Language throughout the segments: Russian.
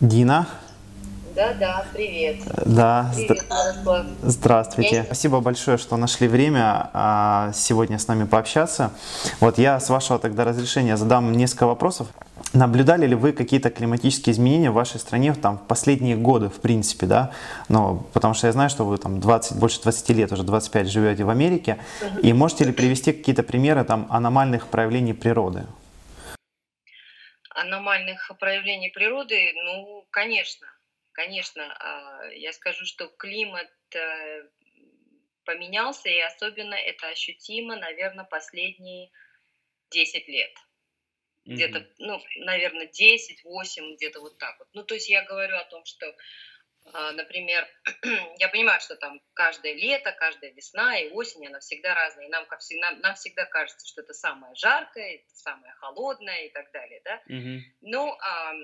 Дина. Да, да, привет. Да, Привет, здра- здравствуйте. Я- Спасибо большое, что нашли время а, сегодня с нами пообщаться. Вот я, с вашего тогда разрешения, задам несколько вопросов. Наблюдали ли вы какие-то климатические изменения в вашей стране там, в последние годы, в принципе, да? Ну, потому что я знаю, что вы там 20, больше 20 лет, уже 25 живете в Америке. И можете ли привести какие-то примеры там аномальных проявлений природы? Аномальных проявлений природы, ну, конечно, конечно. а, Я скажу, что климат э, поменялся, и особенно это ощутимо, наверное, последние 10 лет. Где-то, ну, наверное, 10, 8, где-то вот так вот. Ну, то есть я говорю о том, что, а, например, я понимаю, что там каждое лето, каждая весна и осень, она всегда разная. И нам, всегда, нам всегда кажется, что это самое жаркое, это самое холодное и так далее, да. Мгм. Ну, ам,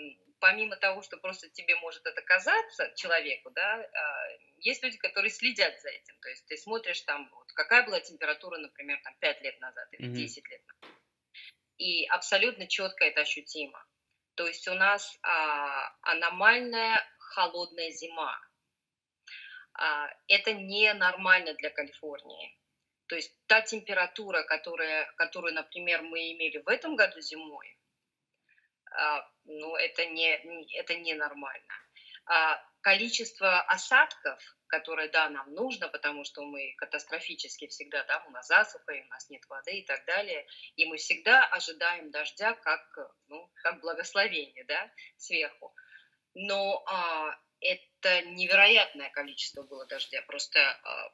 помимо того, что просто тебе может это казаться, человеку, да, а, есть люди, которые следят за этим. То есть ты смотришь там, вот, какая была температура, например, там 5 лет назад или Мгм. 10 лет назад. И абсолютно четко это ощутимо. То есть у нас а, аномальная холодная зима. А, это ненормально для Калифорнии. То есть та температура, которая, которую, например, мы имели в этом году зимой, ну, это, не, не- это ненормально. А, количество осадков, которое, да, нам нужно, потому что мы катастрофически всегда, да, у нас засуха, и у нас нет воды и так далее, и мы всегда ожидаем дождя как, ну, как благословение, да, сверху. Но а, это невероятное количество было дождя, просто а,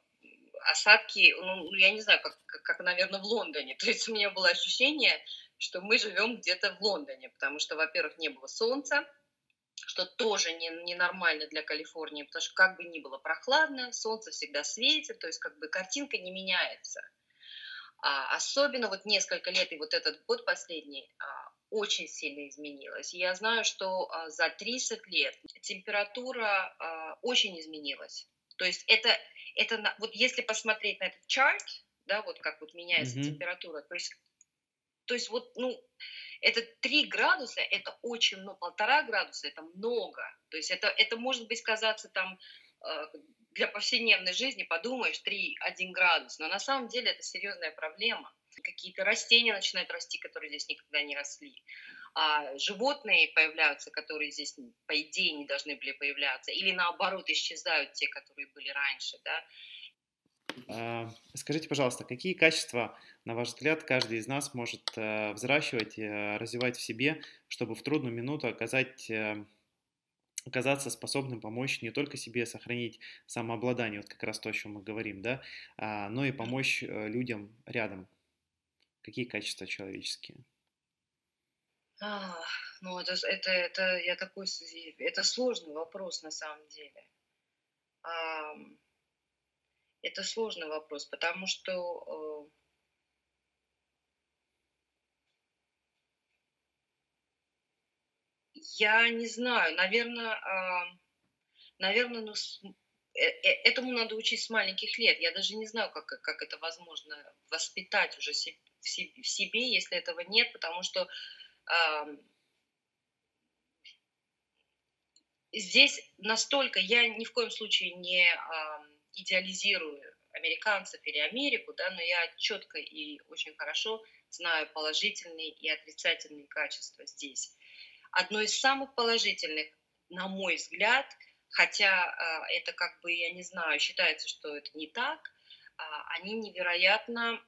осадки, ну, я не знаю, как, как, как, наверное, в Лондоне. То есть у меня было ощущение, что мы живем где-то в Лондоне, потому что, во-первых, не было солнца, что тоже не, ненормально для Калифорнии, потому что как бы ни было прохладно, солнце всегда светит, то есть как бы картинка не меняется. А, особенно вот несколько лет и вот этот год последний а, очень сильно изменилась. И я знаю, что а, за 30 лет температура а, очень изменилась. То есть это, это вот если посмотреть на этот чарт, да, вот как вот меняется Мгм. температура, то есть, то есть вот, ну, это 3 градуса, это очень, ну, полтора градуса, это много. То есть это, это может быть казаться там э, для повседневной жизни, подумаешь, 3-1 градус, но на самом деле это серьезная проблема. Какие-то растения начинают расти, которые здесь никогда не росли. А животные появляются, которые здесь, по идее, не должны были появляться. Или наоборот, исчезают те, которые были раньше, да. А, Скажите, пожалуйста, какие качества, на ваш взгляд, каждый из нас может э, взращивать, э, развивать в себе, чтобы в трудную минуту оказать, э, оказаться способным помочь не только себе сохранить самообладание, вот как раз то, о чем мы говорим, да, а, но и помочь людям рядом? Какие качества человеческие? А, ну, это, это, это, я такой, это сложный вопрос на самом деле. Ам, Это сложный вопрос, потому что э, я не знаю, наверное, наверное, ну, с- э- э- этому надо учить с маленьких лет. Я даже не знаю, как, как это возможно воспитать уже се- в се- в себе, если этого нет, потому что здесь настолько, я ни в коем случае не идеализирую американцев или Америку, да, но я четко и очень хорошо знаю положительные и отрицательные качества здесь. Одно из самых положительных, на мой взгляд, хотя а, это как бы, я не знаю, считается, что это не так, а, они невероятно...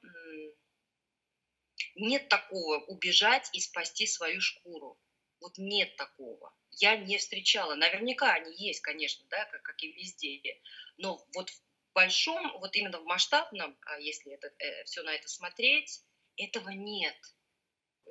Нет такого убежать и спасти свою шкуру. Вот нет такого. Я не встречала. Наверняка они есть, конечно, да, как, как и везде. Но вот в большом, вот именно в масштабном, а, если это, все на это смотреть, этого нет.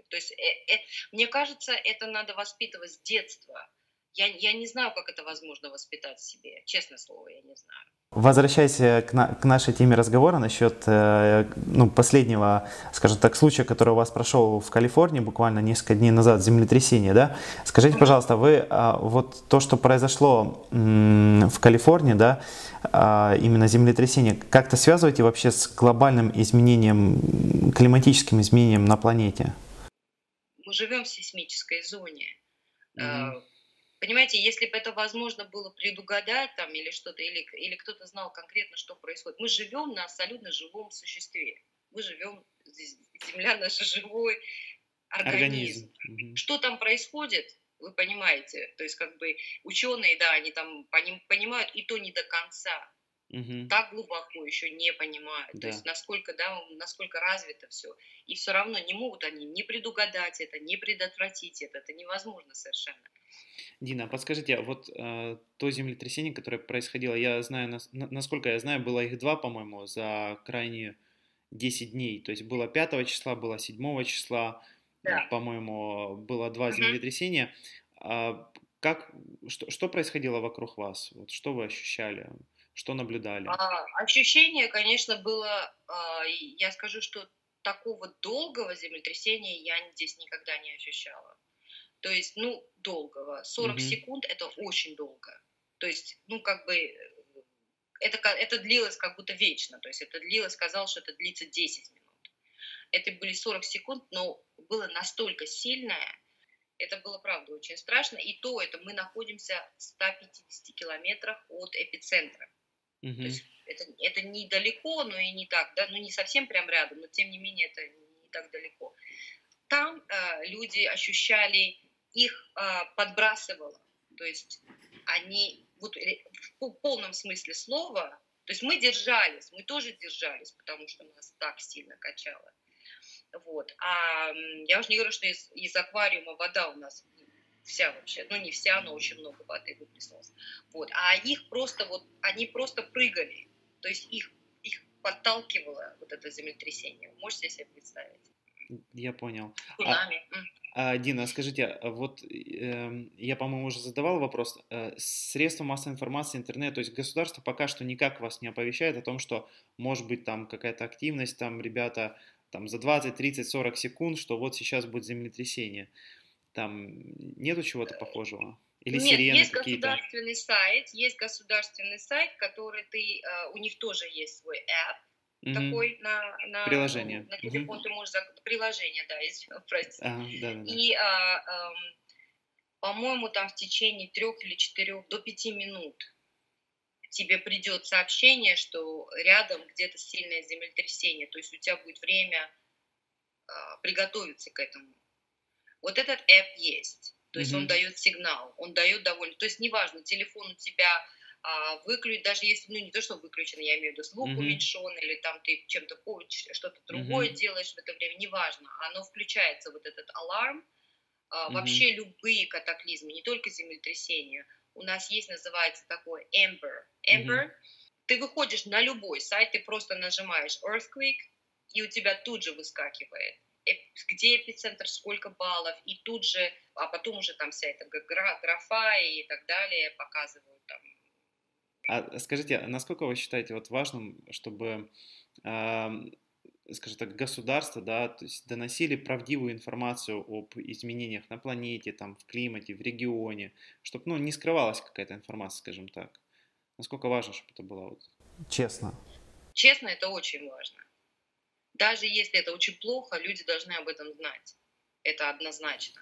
То есть, э, э, мне кажется, это надо воспитывать с детства. Я, я не знаю, как это возможно воспитать в себе. Честное слово, я не знаю. Возвращаясь э, к, на- к нашей теме разговора насчет э, ну, последнего, скажем так, случая, который у вас прошел в Калифорнии буквально несколько дней назад, землетрясение, да? Скажите, пожалуйста, вы а, вот то, что произошло м, в Калифорнии, да, а, именно землетрясение, как-то связываете вообще с глобальным изменением, климатическим изменением на планете? Мы живем в сейсмической зоне. Мгм. Понимаете, если бы это возможно было предугадать там или что-то, или, или кто-то знал конкретно, что происходит. Мы живем на абсолютно живом существе. Мы живем, Земля наш живой организм. организм. Что там происходит, вы понимаете. То есть как бы ученые, да, они там понимают, и то не до конца угу. так глубоко еще не понимают. Да. То есть насколько, да, насколько развито все. И все равно не могут они не предугадать это, не предотвратить это. Это невозможно совершенно. Дина, подскажите, а вот э, то землетрясение, которое происходило, я знаю, нас, насколько я знаю, было их два, по-моему, за крайние 10 дней. То есть было 5 числа, было 7 числа, да. по-моему, было два угу. землетрясения. А как, что, что происходило вокруг вас? Вот что вы ощущали? Что наблюдали? А, ощущение, конечно, было, а, я скажу, что такого долгого землетрясения я здесь никогда не ощущала. То есть, ну, долгого. 40 угу. секунд это очень долго. То есть, ну, как бы это, это длилось как будто вечно. То есть это длилось, сказал, что это длится 10 минут. Это были 40 секунд, но было настолько сильное, это было, правда, очень страшно. И то это мы находимся в 150 километрах от эпицентра. Угу. То есть это, это недалеко, но и не так, да, ну не совсем прям рядом, но тем не менее это не так далеко. Там э, люди ощущали, их э, подбрасывало, то есть они вот в полном смысле слова, то есть мы держались, мы тоже держались, потому что нас так сильно качало. Вот. А я уже не говорю, что из, из аквариума вода у нас вся вообще, ну не вся, но очень много воды выплеснулось. Вот. А их просто вот, они просто прыгали, то есть их, их подталкивало вот это землетрясение. Можете себе представить? Я понял. Цунами. А, а, Дина, скажите, а вот э, я, по-моему, уже задавал вопрос. Э, средства массовой информации, интернет, то есть государство пока что никак вас не оповещает о том, что может быть там какая-то активность, там ребята там за 20, 30, 40 секунд, что вот сейчас будет землетрясение. Там нету чего-то похожего? Или Нет, сирены есть государственный сайт, есть государственный сайт, который ты, э, у них тоже есть свой app, mm такой на, на, приложение. Ну, на телефон mm ты можешь приложение, да, если простите. А, да, да, И, а, а, по-моему, там в течение трех или четырех до пяти минут тебе придет сообщение, что рядом где-то сильное землетрясение, то есть у тебя будет время а, приготовиться к этому. Вот этот app есть, то есть mm-hmm. он дает сигнал, он дает довольно, то есть неважно, телефон у тебя а, выключить, даже если, ну не то, что выключен, я имею в виду звук mm-hmm. уменьшен, или там ты чем-то что-то другое mm-hmm. делаешь в это время, неважно, оно включается, вот этот аларм, а, mm-hmm. вообще любые катаклизмы, не только землетрясения, у нас есть, называется такой Amber. Amber, mm-hmm. ты выходишь на любой сайт, ты просто нажимаешь Earthquake, и у тебя тут же выскакивает где эпицентр, сколько баллов, и тут же, а потом уже там вся эта графа и так далее показывают там. А скажите, а насколько вы считаете вот важным, чтобы, э, скажем так, государство, да, то есть доносили правдивую информацию об изменениях на планете, там, в климате, в регионе, чтобы, ну, не скрывалась какая-то информация, скажем так. Насколько важно, чтобы это было вот... Честно. Честно, это очень важно. Даже если это очень плохо, люди должны об этом знать. Это однозначно.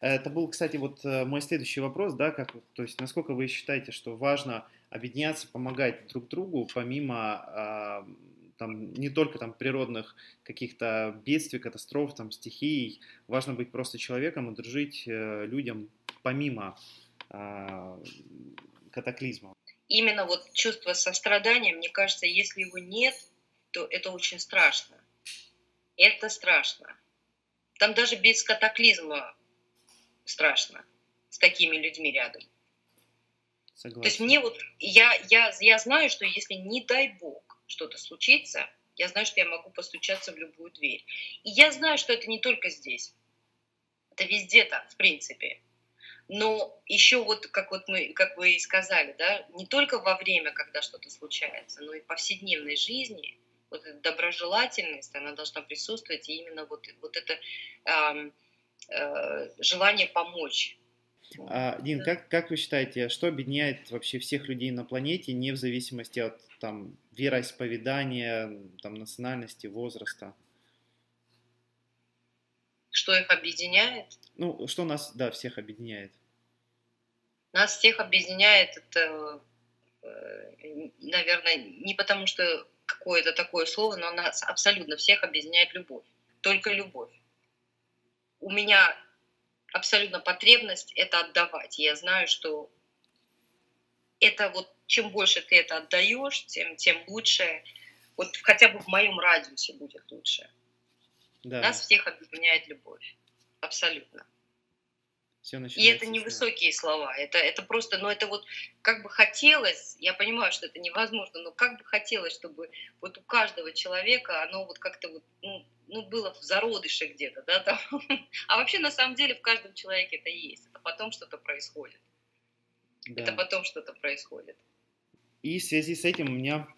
Это был, кстати, вот э, мой следующий вопрос, да, как, то есть, насколько вы считаете, что важно объединяться, помогать друг другу, помимо а, там не только там природных каких-то бедствий, катастроф, там стихий, важно быть просто человеком и дружить э, людям помимо а, катаклизма. Именно вот чувство сострадания, мне кажется, если его нет, то это очень страшно. Это страшно. Там даже без катаклизма страшно с такими людьми рядом. Согласен. То есть мне вот, я, я, я знаю, что если не дай бог что-то случится, я знаю, что я могу постучаться в любую дверь. И я знаю, что это не только здесь. Это везде так, в принципе. Но еще вот, как вот мы, как вы и сказали, да, не только во время, когда что-то случается, но и в повседневной жизни – вот эта доброжелательность, она должна присутствовать, и именно вот, вот это э, э, желание помочь. А, Дин, как, как вы считаете, что объединяет вообще всех людей на планете, не в зависимости от там, вероисповедания, там, национальности, возраста? Что их объединяет? Ну, что нас, да, всех объединяет? Нас всех объединяет это, э, наверное, не потому что какое-то такое слово, но нас абсолютно всех объединяет любовь. Только любовь. У меня абсолютно потребность это отдавать. Я знаю, что это вот чем больше ты это отдаешь, тем, тем лучше. Вот хотя бы в моем радиусе будет лучше. Да. Нас всех объединяет любовь. Абсолютно. Все и это не высокие слова, это, это просто, ну это вот как бы хотелось, я понимаю, что это невозможно, но как бы хотелось, чтобы вот у каждого человека оно вот как-то вот, ну, ну было в зародыше где-то, да, там. А вообще на самом деле в каждом человеке это есть, это потом что-то происходит. Да. Это потом что-то происходит. И в связи с этим у меня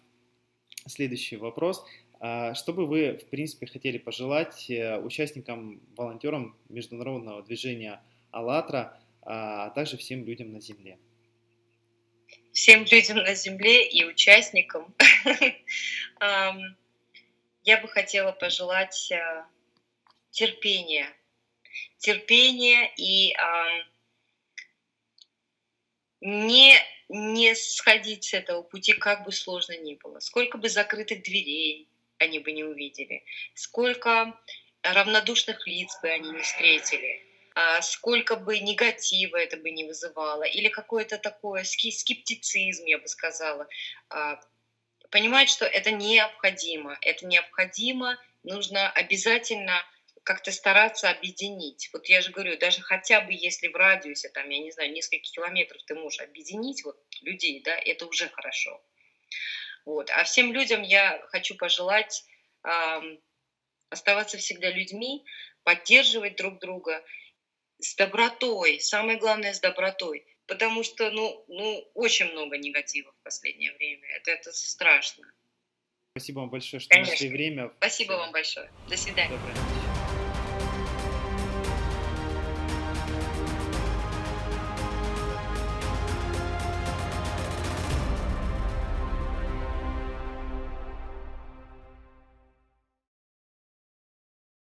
следующий вопрос. А что бы вы, в принципе, хотели пожелать э, участникам, волонтерам международного движения АЛЛАТРА, а также всем людям на Земле? Всем людям на Земле и участникам я бы хотела пожелать э, терпения. Терпения и не, не сходить с этого пути, как бы сложно ни было. Сколько бы закрытых дверей они бы не увидели, сколько равнодушных лиц бы они не встретили, а, сколько бы негатива это бы не вызывало, или какой-то такой скептицизм, я бы сказала. А, понимать, что это необходимо, это необходимо, нужно обязательно как-то стараться объединить. Вот я же говорю, даже хотя бы если в радиусе, там, я не знаю, несколько километров ты можешь объединить вот людей, да, это уже хорошо. Вот. А всем людям я хочу пожелать э, оставаться всегда людьми, поддерживать друг друга с добротой, самое главное с добротой, потому что, ну, ну очень много негатива в последнее время, это, это страшно. Спасибо вам большое, что Конечно. нашли время. Спасибо вам большое. До свидания. Доброе.